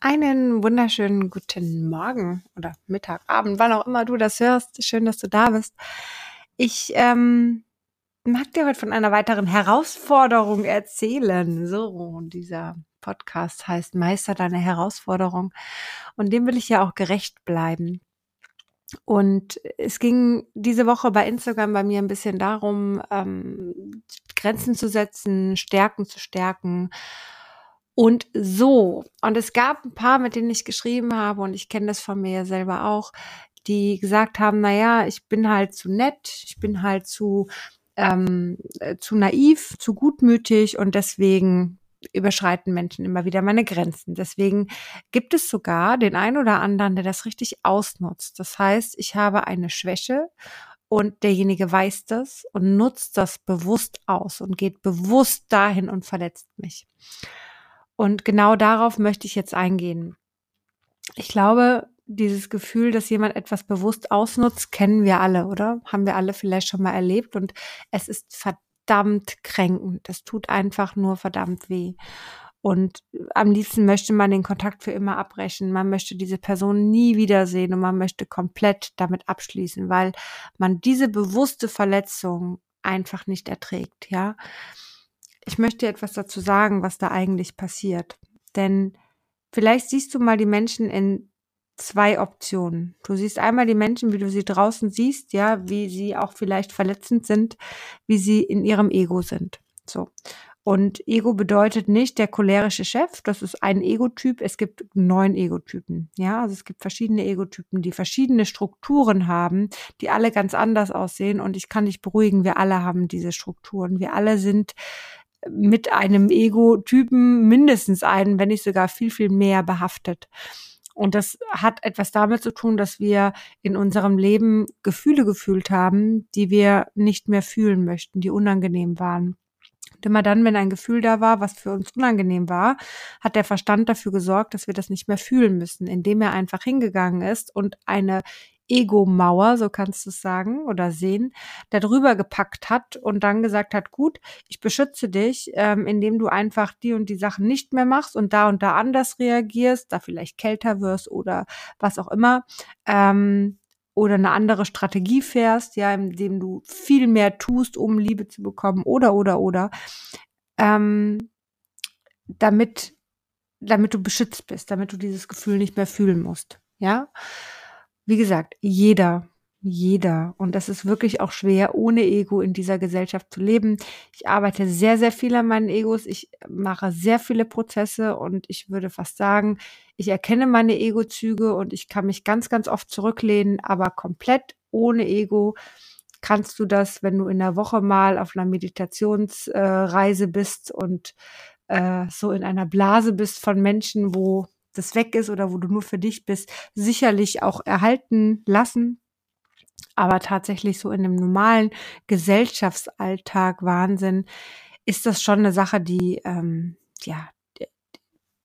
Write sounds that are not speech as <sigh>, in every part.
Einen wunderschönen guten Morgen oder Mittag, Abend, wann auch immer du das hörst. Schön, dass du da bist. Ich ähm, mag dir heute von einer weiteren Herausforderung erzählen. So, dieser Podcast heißt Meister deine Herausforderung. Und dem will ich ja auch gerecht bleiben. Und es ging diese Woche bei Instagram bei mir ein bisschen darum, ähm, Grenzen zu setzen, Stärken zu stärken und so. Und es gab ein paar, mit denen ich geschrieben habe, und ich kenne das von mir selber auch, die gesagt haben, na ja, ich bin halt zu nett, ich bin halt zu, ähm, äh, zu naiv, zu gutmütig und deswegen überschreiten Menschen immer wieder meine Grenzen. Deswegen gibt es sogar den einen oder anderen, der das richtig ausnutzt. Das heißt, ich habe eine Schwäche und derjenige weiß das und nutzt das bewusst aus und geht bewusst dahin und verletzt mich. Und genau darauf möchte ich jetzt eingehen. Ich glaube, dieses Gefühl, dass jemand etwas bewusst ausnutzt, kennen wir alle, oder? Haben wir alle vielleicht schon mal erlebt und es ist verdammt kränkend. Es tut einfach nur verdammt weh. Und am liebsten möchte man den Kontakt für immer abbrechen. Man möchte diese Person nie wiedersehen und man möchte komplett damit abschließen, weil man diese bewusste Verletzung einfach nicht erträgt, ja ich möchte etwas dazu sagen, was da eigentlich passiert. Denn vielleicht siehst du mal die Menschen in zwei Optionen. Du siehst einmal die Menschen, wie du sie draußen siehst, ja, wie sie auch vielleicht verletzend sind, wie sie in ihrem Ego sind. So. Und Ego bedeutet nicht der cholerische Chef, das ist ein Egotyp. Es gibt neun Egotypen. Ja, also es gibt verschiedene Egotypen, die verschiedene Strukturen haben, die alle ganz anders aussehen. Und ich kann dich beruhigen, wir alle haben diese Strukturen. Wir alle sind mit einem Ego-Typen mindestens einen, wenn nicht sogar viel, viel mehr behaftet. Und das hat etwas damit zu tun, dass wir in unserem Leben Gefühle gefühlt haben, die wir nicht mehr fühlen möchten, die unangenehm waren. Und immer dann, wenn ein Gefühl da war, was für uns unangenehm war, hat der Verstand dafür gesorgt, dass wir das nicht mehr fühlen müssen, indem er einfach hingegangen ist und eine Ego-Mauer, so kannst du es sagen oder sehen, darüber gepackt hat und dann gesagt hat, gut, ich beschütze dich, ähm, indem du einfach die und die Sachen nicht mehr machst und da und da anders reagierst, da vielleicht kälter wirst oder was auch immer. Ähm, oder eine andere Strategie fährst, ja, indem du viel mehr tust, um Liebe zu bekommen, oder, oder, oder, ähm, damit, damit du beschützt bist, damit du dieses Gefühl nicht mehr fühlen musst, ja. Wie gesagt, jeder, jeder. Und das ist wirklich auch schwer, ohne Ego in dieser Gesellschaft zu leben. Ich arbeite sehr, sehr viel an meinen Egos. Ich mache sehr viele Prozesse und ich würde fast sagen, ich erkenne meine Ego-Züge und ich kann mich ganz, ganz oft zurücklehnen, aber komplett ohne Ego kannst du das, wenn du in der Woche mal auf einer Meditationsreise äh, bist und äh, so in einer Blase bist von Menschen, wo das weg ist oder wo du nur für dich bist, sicherlich auch erhalten lassen. Aber tatsächlich so in dem normalen Gesellschaftsalltag Wahnsinn ist das schon eine Sache, die ähm, ja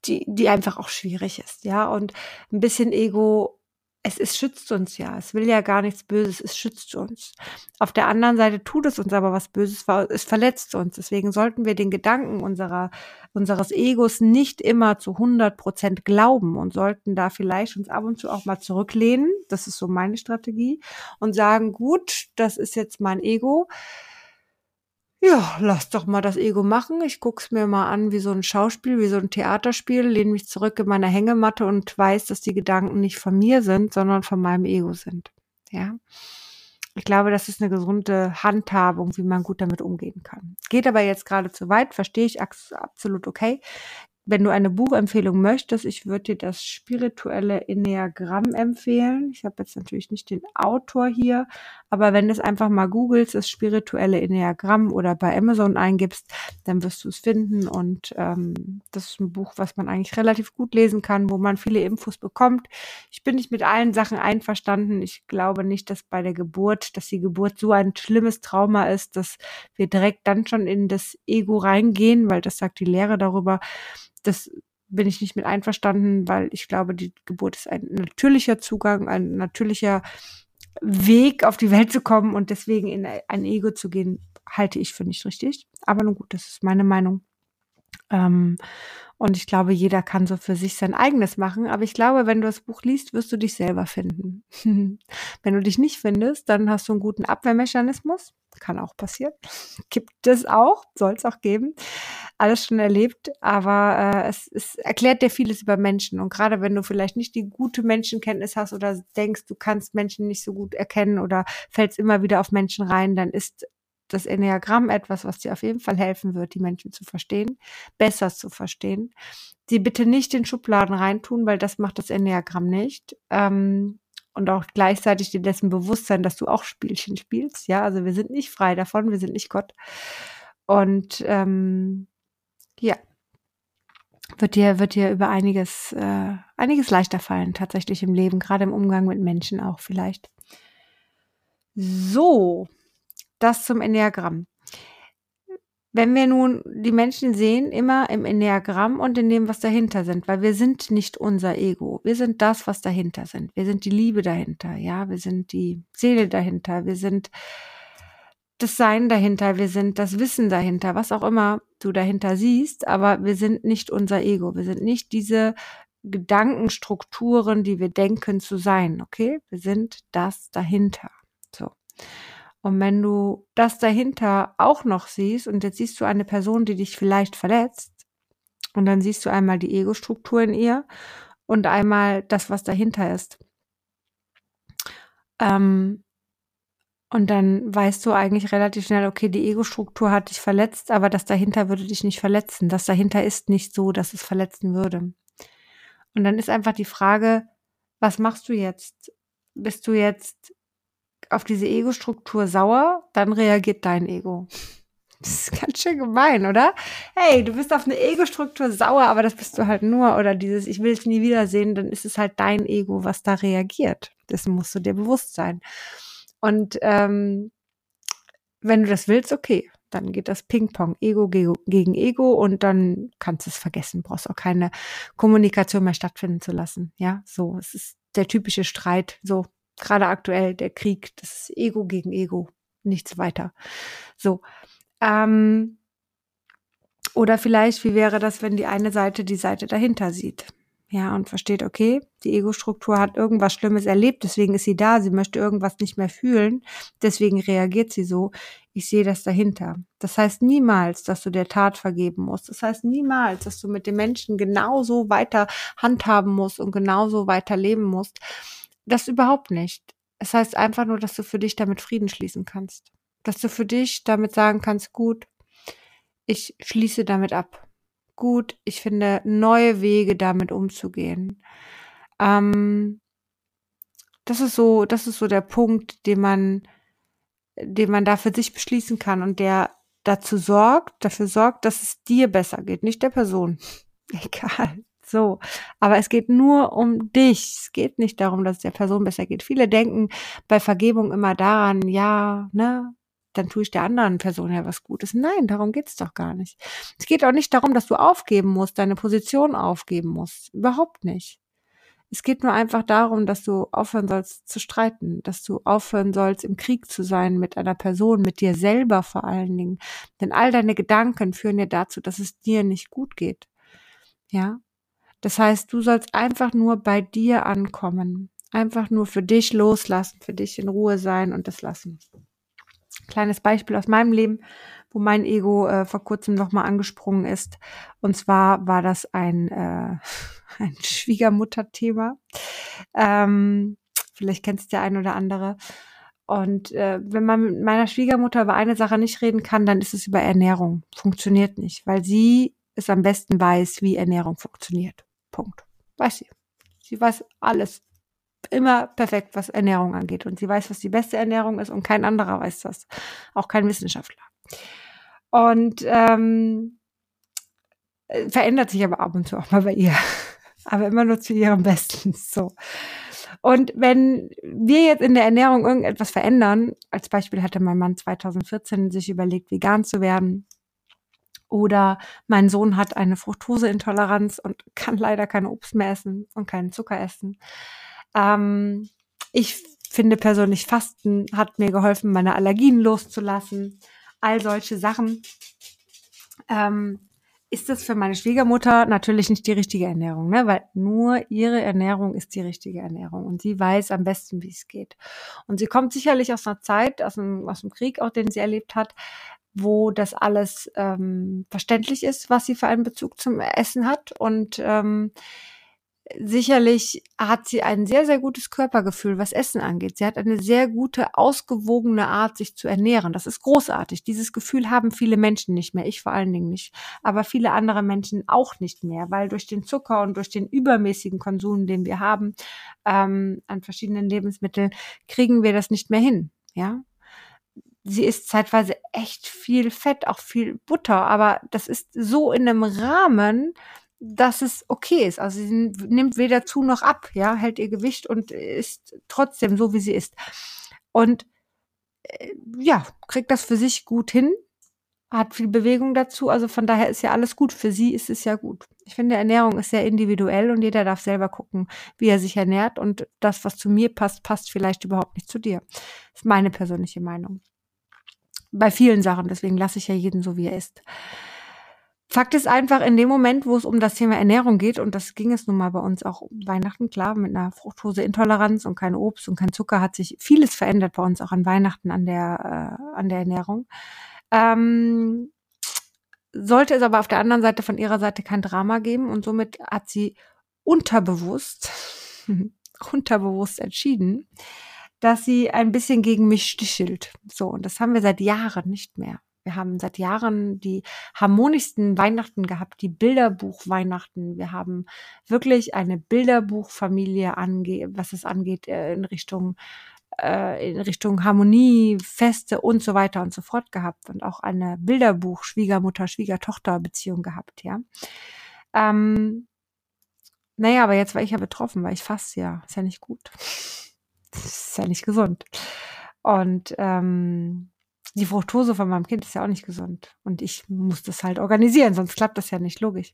die, die einfach auch schwierig ist, ja. Und ein bisschen Ego es, es schützt uns ja. Es will ja gar nichts Böses, es schützt uns. Auf der anderen Seite tut es uns aber was Böses, es verletzt uns. Deswegen sollten wir den Gedanken unserer, unseres Egos nicht immer zu 100 Prozent glauben und sollten da vielleicht uns ab und zu auch mal zurücklehnen. Das ist so meine Strategie und sagen, gut, das ist jetzt mein Ego ja, lass doch mal das Ego machen. Ich guck's mir mal an wie so ein Schauspiel, wie so ein Theaterspiel, lehne mich zurück in meiner Hängematte und weiß, dass die Gedanken nicht von mir sind, sondern von meinem Ego sind. Ja. Ich glaube, das ist eine gesunde Handhabung, wie man gut damit umgehen kann. Geht aber jetzt gerade zu weit, verstehe ich absolut okay wenn du eine Buchempfehlung möchtest, ich würde dir das spirituelle Enneagramm empfehlen. Ich habe jetzt natürlich nicht den Autor hier, aber wenn du es einfach mal googelst, das spirituelle Enneagramm oder bei Amazon eingibst, dann wirst du es finden. Und ähm, das ist ein Buch, was man eigentlich relativ gut lesen kann, wo man viele Infos bekommt. Ich bin nicht mit allen Sachen einverstanden. Ich glaube nicht, dass bei der Geburt, dass die Geburt so ein schlimmes Trauma ist, dass wir direkt dann schon in das Ego reingehen, weil das sagt die Lehre darüber das bin ich nicht mit einverstanden, weil ich glaube, die Geburt ist ein natürlicher Zugang, ein natürlicher Weg, auf die Welt zu kommen und deswegen in ein Ego zu gehen, halte ich für nicht richtig. Aber nun gut, das ist meine Meinung. Ähm, und ich glaube, jeder kann so für sich sein eigenes machen. Aber ich glaube, wenn du das Buch liest, wirst du dich selber finden. <laughs> wenn du dich nicht findest, dann hast du einen guten Abwehrmechanismus. Kann auch passieren. <laughs> Gibt es auch, soll es auch geben. Alles schon erlebt, aber äh, es, es erklärt dir vieles über Menschen. Und gerade wenn du vielleicht nicht die gute Menschenkenntnis hast oder denkst, du kannst Menschen nicht so gut erkennen oder fällst immer wieder auf Menschen rein, dann ist das Enneagramm etwas, was dir auf jeden Fall helfen wird, die Menschen zu verstehen, besser zu verstehen. Die bitte nicht in Schubladen reintun, weil das macht das Enneagramm nicht. Ähm, und auch gleichzeitig dir dessen bewusst sein, dass du auch Spielchen spielst. Ja, also wir sind nicht frei davon, wir sind nicht Gott. Und ähm, ja, wird dir, wird dir über einiges, äh, einiges leichter fallen, tatsächlich im Leben, gerade im Umgang mit Menschen auch vielleicht. So, das zum Enneagramm. Wenn wir nun die Menschen sehen, immer im Enneagramm und in dem, was dahinter sind, weil wir sind nicht unser Ego. Wir sind das, was dahinter sind. Wir sind die Liebe dahinter, ja. Wir sind die Seele dahinter. Wir sind das Sein dahinter. Wir sind das Wissen dahinter, was auch immer du dahinter siehst. Aber wir sind nicht unser Ego. Wir sind nicht diese Gedankenstrukturen, die wir denken zu sein, okay? Wir sind das dahinter. So. Und wenn du das dahinter auch noch siehst und jetzt siehst du eine Person, die dich vielleicht verletzt, und dann siehst du einmal die Ego-Struktur in ihr und einmal das, was dahinter ist. Ähm, und dann weißt du eigentlich relativ schnell, okay, die Ego-Struktur hat dich verletzt, aber das dahinter würde dich nicht verletzen. Das dahinter ist nicht so, dass es verletzen würde. Und dann ist einfach die Frage, was machst du jetzt? Bist du jetzt auf diese Ego-Struktur sauer, dann reagiert dein Ego. Das ist ganz schön gemein, oder? Hey, du bist auf eine Ego-Struktur sauer, aber das bist du halt nur. Oder dieses, ich will es nie wiedersehen, dann ist es halt dein Ego, was da reagiert. Das musst du dir bewusst sein. Und ähm, wenn du das willst, okay, dann geht das Ping-Pong, Ego gegen Ego und dann kannst du es vergessen, brauchst auch keine Kommunikation mehr stattfinden zu lassen. Ja, so, es ist der typische Streit, so gerade aktuell der Krieg, das Ego gegen Ego, nichts weiter. So. Ähm, oder vielleicht, wie wäre das, wenn die eine Seite die Seite dahinter sieht? Ja, und versteht, okay, die Ego-Struktur hat irgendwas Schlimmes erlebt, deswegen ist sie da, sie möchte irgendwas nicht mehr fühlen, deswegen reagiert sie so. Ich sehe das dahinter. Das heißt niemals, dass du der Tat vergeben musst. Das heißt niemals, dass du mit den Menschen genauso weiter handhaben musst und genauso weiter leben musst. Das überhaupt nicht. Es heißt einfach nur, dass du für dich damit Frieden schließen kannst. Dass du für dich damit sagen kannst, gut, ich schließe damit ab. Gut, ich finde neue Wege damit umzugehen. Ähm, das ist so, das ist so der Punkt, den man, den man da für sich beschließen kann und der dazu sorgt, dafür sorgt, dass es dir besser geht, nicht der Person. <laughs> Egal. So. Aber es geht nur um dich. Es geht nicht darum, dass es der Person besser geht. Viele denken bei Vergebung immer daran, ja, ne, dann tue ich der anderen Person ja was Gutes. Nein, darum geht's doch gar nicht. Es geht auch nicht darum, dass du aufgeben musst, deine Position aufgeben musst. Überhaupt nicht. Es geht nur einfach darum, dass du aufhören sollst zu streiten, dass du aufhören sollst, im Krieg zu sein mit einer Person, mit dir selber vor allen Dingen. Denn all deine Gedanken führen dir dazu, dass es dir nicht gut geht. Ja, das heißt, du sollst einfach nur bei dir ankommen. Einfach nur für dich loslassen, für dich in Ruhe sein und das lassen. Kleines Beispiel aus meinem Leben, wo mein Ego äh, vor kurzem nochmal angesprungen ist. Und zwar war das ein, äh, <laughs> ein Schwiegermutter-Thema. Ähm, vielleicht kennst du der ein oder andere. Und äh, wenn man mit meiner Schwiegermutter über eine Sache nicht reden kann, dann ist es über Ernährung. Funktioniert nicht, weil sie es am besten weiß, wie Ernährung funktioniert. Punkt. Weiß sie. Sie weiß alles. Immer perfekt, was Ernährung angeht. Und sie weiß, was die beste Ernährung ist und kein anderer weiß das. Auch kein Wissenschaftler. Und ähm, äh, verändert sich aber ab und zu auch mal bei ihr. <laughs> aber immer nur zu ihrem Besten. <laughs> So. Und wenn wir jetzt in der Ernährung irgendetwas verändern, als Beispiel hatte mein Mann 2014 sich überlegt, vegan zu werden, oder mein Sohn hat eine Fructoseintoleranz und kann leider kein Obst mehr essen und keinen Zucker essen. Ähm, ich finde persönlich, Fasten hat mir geholfen, meine Allergien loszulassen. All solche Sachen. Ähm, ist das für meine Schwiegermutter natürlich nicht die richtige Ernährung, ne? weil nur ihre Ernährung ist die richtige Ernährung und sie weiß am besten, wie es geht. Und sie kommt sicherlich aus einer Zeit, aus dem, aus dem Krieg auch, den sie erlebt hat, wo das alles ähm, verständlich ist, was sie für einen Bezug zum Essen hat und ähm, sicherlich hat sie ein sehr, sehr gutes Körpergefühl, was Essen angeht. Sie hat eine sehr gute, ausgewogene Art, sich zu ernähren. Das ist großartig. Dieses Gefühl haben viele Menschen nicht mehr. Ich vor allen Dingen nicht. Aber viele andere Menschen auch nicht mehr, weil durch den Zucker und durch den übermäßigen Konsum, den wir haben, ähm, an verschiedenen Lebensmitteln, kriegen wir das nicht mehr hin. Ja, sie isst zeitweise echt viel Fett, auch viel Butter, aber das ist so in einem Rahmen, dass es okay ist. Also sie nimmt weder zu noch ab, ja, hält ihr Gewicht und ist trotzdem so, wie sie ist. Und äh, ja, kriegt das für sich gut hin, hat viel Bewegung dazu. Also von daher ist ja alles gut. Für sie ist es ja gut. Ich finde, Ernährung ist sehr individuell und jeder darf selber gucken, wie er sich ernährt. Und das, was zu mir passt, passt vielleicht überhaupt nicht zu dir. Das ist meine persönliche Meinung. Bei vielen Sachen. Deswegen lasse ich ja jeden so, wie er ist. Fakt ist einfach, in dem Moment, wo es um das Thema Ernährung geht, und das ging es nun mal bei uns auch um Weihnachten, klar, mit einer Fructoseintoleranz und kein Obst und kein Zucker hat sich vieles verändert bei uns auch an Weihnachten an der, äh, an der Ernährung. Ähm, sollte es aber auf der anderen Seite von ihrer Seite kein Drama geben und somit hat sie unterbewusst, <laughs> unterbewusst entschieden, dass sie ein bisschen gegen mich stichelt. So, und das haben wir seit Jahren nicht mehr. Wir haben seit Jahren die harmonischsten Weihnachten gehabt, die Bilderbuch-Weihnachten. Wir haben wirklich eine Bilderbuchfamilie ange was es angeht, äh, in Richtung äh, in Richtung Harmonie, Feste und so weiter und so fort gehabt und auch eine Bilderbuch Schwiegermutter Schwiegertochter Beziehung gehabt, ja. Ähm, naja, aber jetzt war ich ja betroffen, weil ich faste ja, ist ja nicht gut. Das ist ja nicht gesund. Und ähm, die Fructose von meinem Kind ist ja auch nicht gesund. Und ich muss das halt organisieren, sonst klappt das ja nicht logisch.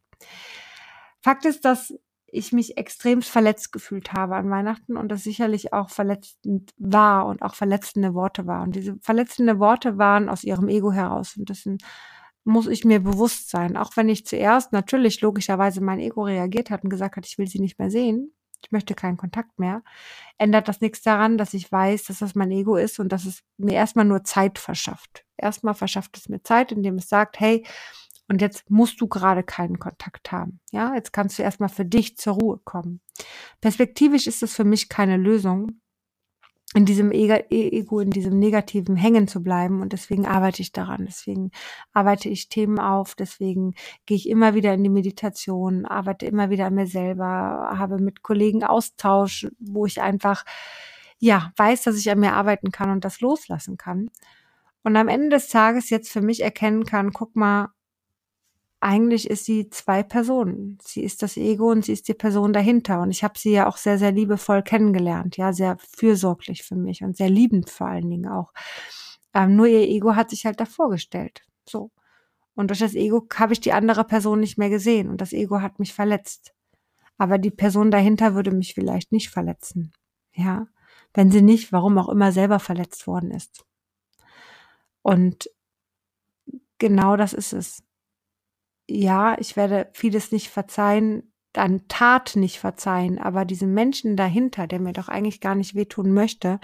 Fakt ist, dass ich mich extrem verletzt gefühlt habe an Weihnachten und das sicherlich auch verletzend war und auch verletzende Worte waren. Und diese verletzende Worte waren aus ihrem Ego heraus. Und dessen muss ich mir bewusst sein. Auch wenn ich zuerst natürlich logischerweise mein Ego reagiert hat und gesagt hat, ich will sie nicht mehr sehen, ich möchte keinen Kontakt mehr, ändert das nichts daran, dass ich weiß, dass das mein Ego ist und dass es mir erstmal nur Zeit verschafft. Erstmal verschafft es mir Zeit, indem es sagt, hey, und jetzt musst du gerade keinen Kontakt haben. Ja, jetzt kannst du erstmal für dich zur Ruhe kommen. Perspektivisch ist es für mich keine Lösung, in diesem Ego, in diesem negativen Hängen zu bleiben. Und deswegen arbeite ich daran. Deswegen arbeite ich Themen auf. Deswegen gehe ich immer wieder in die Meditation, arbeite immer wieder an mir selber, habe mit Kollegen Austausch, wo ich einfach, ja, weiß, dass ich an mir arbeiten kann und das loslassen kann. Und am Ende des Tages jetzt für mich erkennen kann, guck mal, eigentlich ist sie zwei Personen. Sie ist das Ego und sie ist die Person dahinter. Und ich habe sie ja auch sehr, sehr liebevoll kennengelernt, ja, sehr fürsorglich für mich und sehr liebend vor allen Dingen auch. Ähm, nur ihr Ego hat sich halt davor gestellt. So. Und durch das Ego habe ich die andere Person nicht mehr gesehen und das Ego hat mich verletzt. Aber die Person dahinter würde mich vielleicht nicht verletzen. Ja. Wenn sie nicht, warum auch immer, selber verletzt worden ist. Und genau das ist es ja, ich werde vieles nicht verzeihen, dann Tat nicht verzeihen, aber diesen Menschen dahinter, der mir doch eigentlich gar nicht wehtun möchte,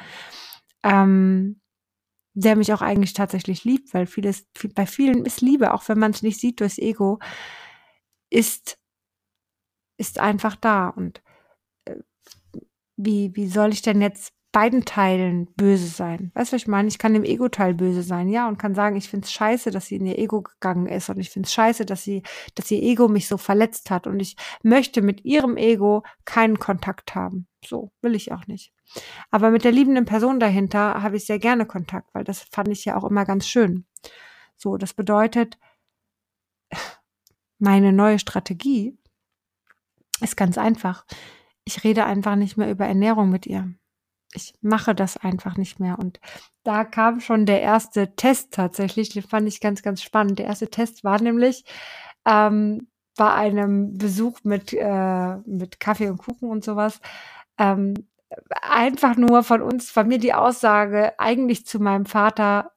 ähm, der mich auch eigentlich tatsächlich liebt, weil vieles, bei vielen ist Liebe, auch wenn man es nicht sieht durchs Ego, ist, ist einfach da. Und äh, wie, wie soll ich denn jetzt beiden Teilen böse sein. Weißt du, was ich meine? Ich kann dem Ego-Teil böse sein, ja, und kann sagen, ich finde es scheiße, dass sie in ihr Ego gegangen ist und ich finde es scheiße, dass sie, dass ihr Ego mich so verletzt hat und ich möchte mit ihrem Ego keinen Kontakt haben. So will ich auch nicht. Aber mit der liebenden Person dahinter habe ich sehr gerne Kontakt, weil das fand ich ja auch immer ganz schön. So, das bedeutet, meine neue Strategie ist ganz einfach. Ich rede einfach nicht mehr über Ernährung mit ihr ich mache das einfach nicht mehr. Und da kam schon der erste Test tatsächlich, den fand ich ganz, ganz spannend. Der erste Test war nämlich ähm, bei einem Besuch mit, äh, mit Kaffee und Kuchen und sowas. Ähm, einfach nur von uns, von mir die Aussage eigentlich zu meinem Vater,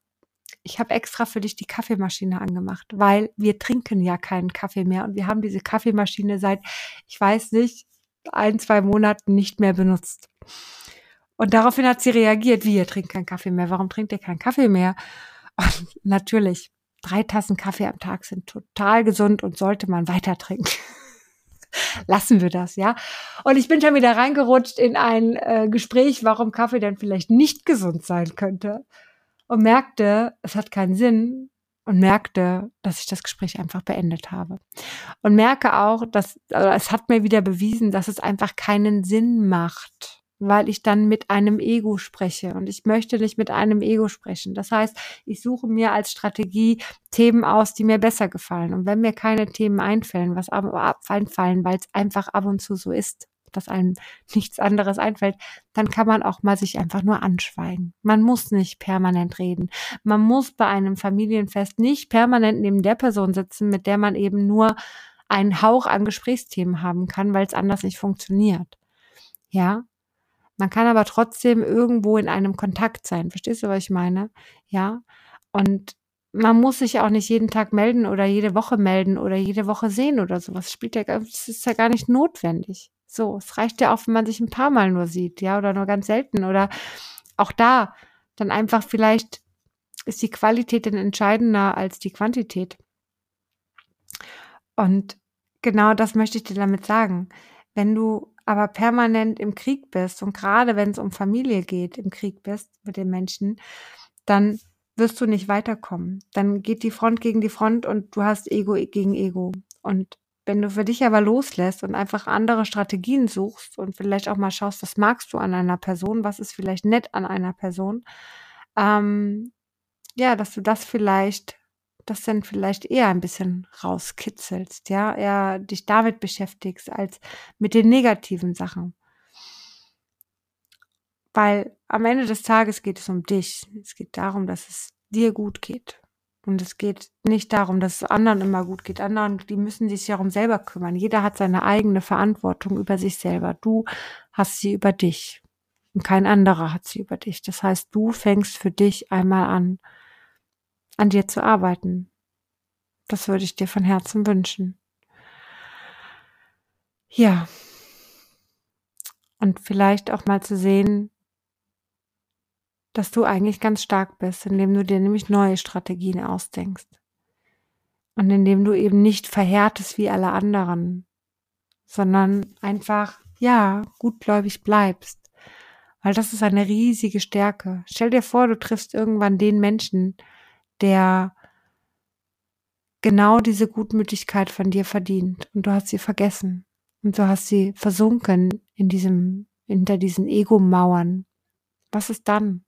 ich habe extra für dich die Kaffeemaschine angemacht, weil wir trinken ja keinen Kaffee mehr und wir haben diese Kaffeemaschine seit, ich weiß nicht, ein, zwei Monaten nicht mehr benutzt. Und daraufhin hat sie reagiert, wie, ihr trinkt keinen Kaffee mehr, warum trinkt ihr keinen Kaffee mehr? Und <laughs> natürlich, drei Tassen Kaffee am Tag sind total gesund und sollte man weiter trinken. <laughs> Lassen wir das, ja. Und ich bin schon wieder reingerutscht in ein äh, Gespräch, warum Kaffee denn vielleicht nicht gesund sein könnte und merkte, es hat keinen Sinn und merkte, dass ich das Gespräch einfach beendet habe. Und merke auch, dass also es hat mir wieder bewiesen, dass es einfach keinen Sinn macht, weil ich dann mit einem Ego spreche und ich möchte nicht mit einem Ego sprechen. Das heißt, ich suche mir als Strategie Themen aus, die mir besser gefallen. Und wenn mir keine Themen einfallen, was aber einfallen, weil es einfach ab und zu so ist, dass einem <laughs> nichts anderes einfällt, dann kann man auch mal sich einfach nur anschweigen. Man muss nicht permanent reden. Man muss bei einem Familienfest nicht permanent neben der Person sitzen, mit der man eben nur einen Hauch an Gesprächsthemen haben kann, weil es anders nicht funktioniert. Ja, man kann aber trotzdem irgendwo in einem Kontakt sein. Verstehst du, was ich meine? Ja. Und man muss sich auch nicht jeden Tag melden oder jede Woche melden oder jede Woche sehen oder sowas. Spielt ja, das ist ja gar nicht notwendig. So, es reicht ja auch, wenn man sich ein paar Mal nur sieht, ja, oder nur ganz selten oder auch da dann einfach vielleicht ist die Qualität dann entscheidender als die Quantität. Und genau das möchte ich dir damit sagen. Wenn du aber permanent im Krieg bist und gerade wenn es um Familie geht, im Krieg bist mit den Menschen, dann wirst du nicht weiterkommen. Dann geht die Front gegen die Front und du hast Ego gegen Ego. Und wenn du für dich aber loslässt und einfach andere Strategien suchst und vielleicht auch mal schaust, was magst du an einer Person, was ist vielleicht nett an einer Person, ähm, ja, dass du das vielleicht, das dann vielleicht eher ein bisschen rauskitzelst, ja, eher dich damit beschäftigst als mit den negativen Sachen. Weil am Ende des Tages geht es um dich. Es geht darum, dass es dir gut geht. Und es geht nicht darum, dass es anderen immer gut geht. Anderen, die müssen sich ja um selber kümmern. Jeder hat seine eigene Verantwortung über sich selber. Du hast sie über dich. Und kein anderer hat sie über dich. Das heißt, du fängst für dich einmal an, an dir zu arbeiten. Das würde ich dir von Herzen wünschen. Ja. Und vielleicht auch mal zu sehen, dass du eigentlich ganz stark bist, indem du dir nämlich neue Strategien ausdenkst. Und indem du eben nicht verhärtest wie alle anderen, sondern einfach, ja, gutgläubig bleibst. Weil das ist eine riesige Stärke. Stell dir vor, du triffst irgendwann den Menschen, der genau diese Gutmütigkeit von dir verdient und du hast sie vergessen und du hast sie versunken in diesem, hinter diesen Ego-Mauern. Was ist dann?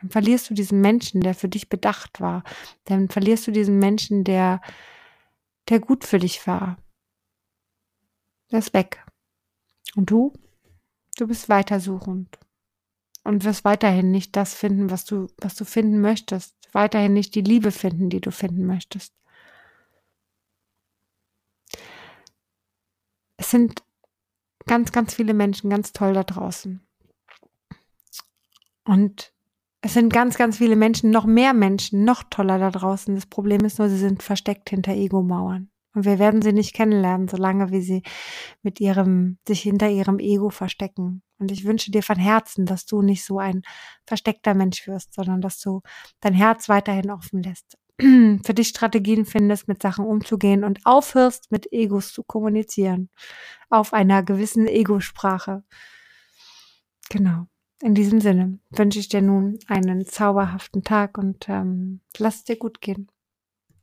Dann verlierst du diesen Menschen, der für dich bedacht war. Dann verlierst du diesen Menschen, der, der gut für dich war. Der ist weg. Und du? Du bist weitersuchend. Und wirst weiterhin nicht das finden, was du, was du finden möchtest. Weiterhin nicht die Liebe finden, die du finden möchtest. Es sind ganz, ganz viele Menschen ganz toll da draußen. Und es sind ganz, ganz viele Menschen, noch mehr Menschen, noch toller da draußen. Das Problem ist nur, sie sind versteckt hinter Ego-Mauern. Und wir werden sie nicht kennenlernen, solange wie sie mit ihrem, sich hinter ihrem Ego verstecken. Und ich wünsche dir von Herzen, dass du nicht so ein versteckter Mensch wirst, sondern dass du dein Herz weiterhin offen lässt. <clears throat> Für dich Strategien findest, mit Sachen umzugehen und aufhörst, mit Egos zu kommunizieren. Auf einer gewissen Ego-Sprache. Genau. In diesem Sinne wünsche ich dir nun einen zauberhaften Tag und ähm, lass es dir gut gehen.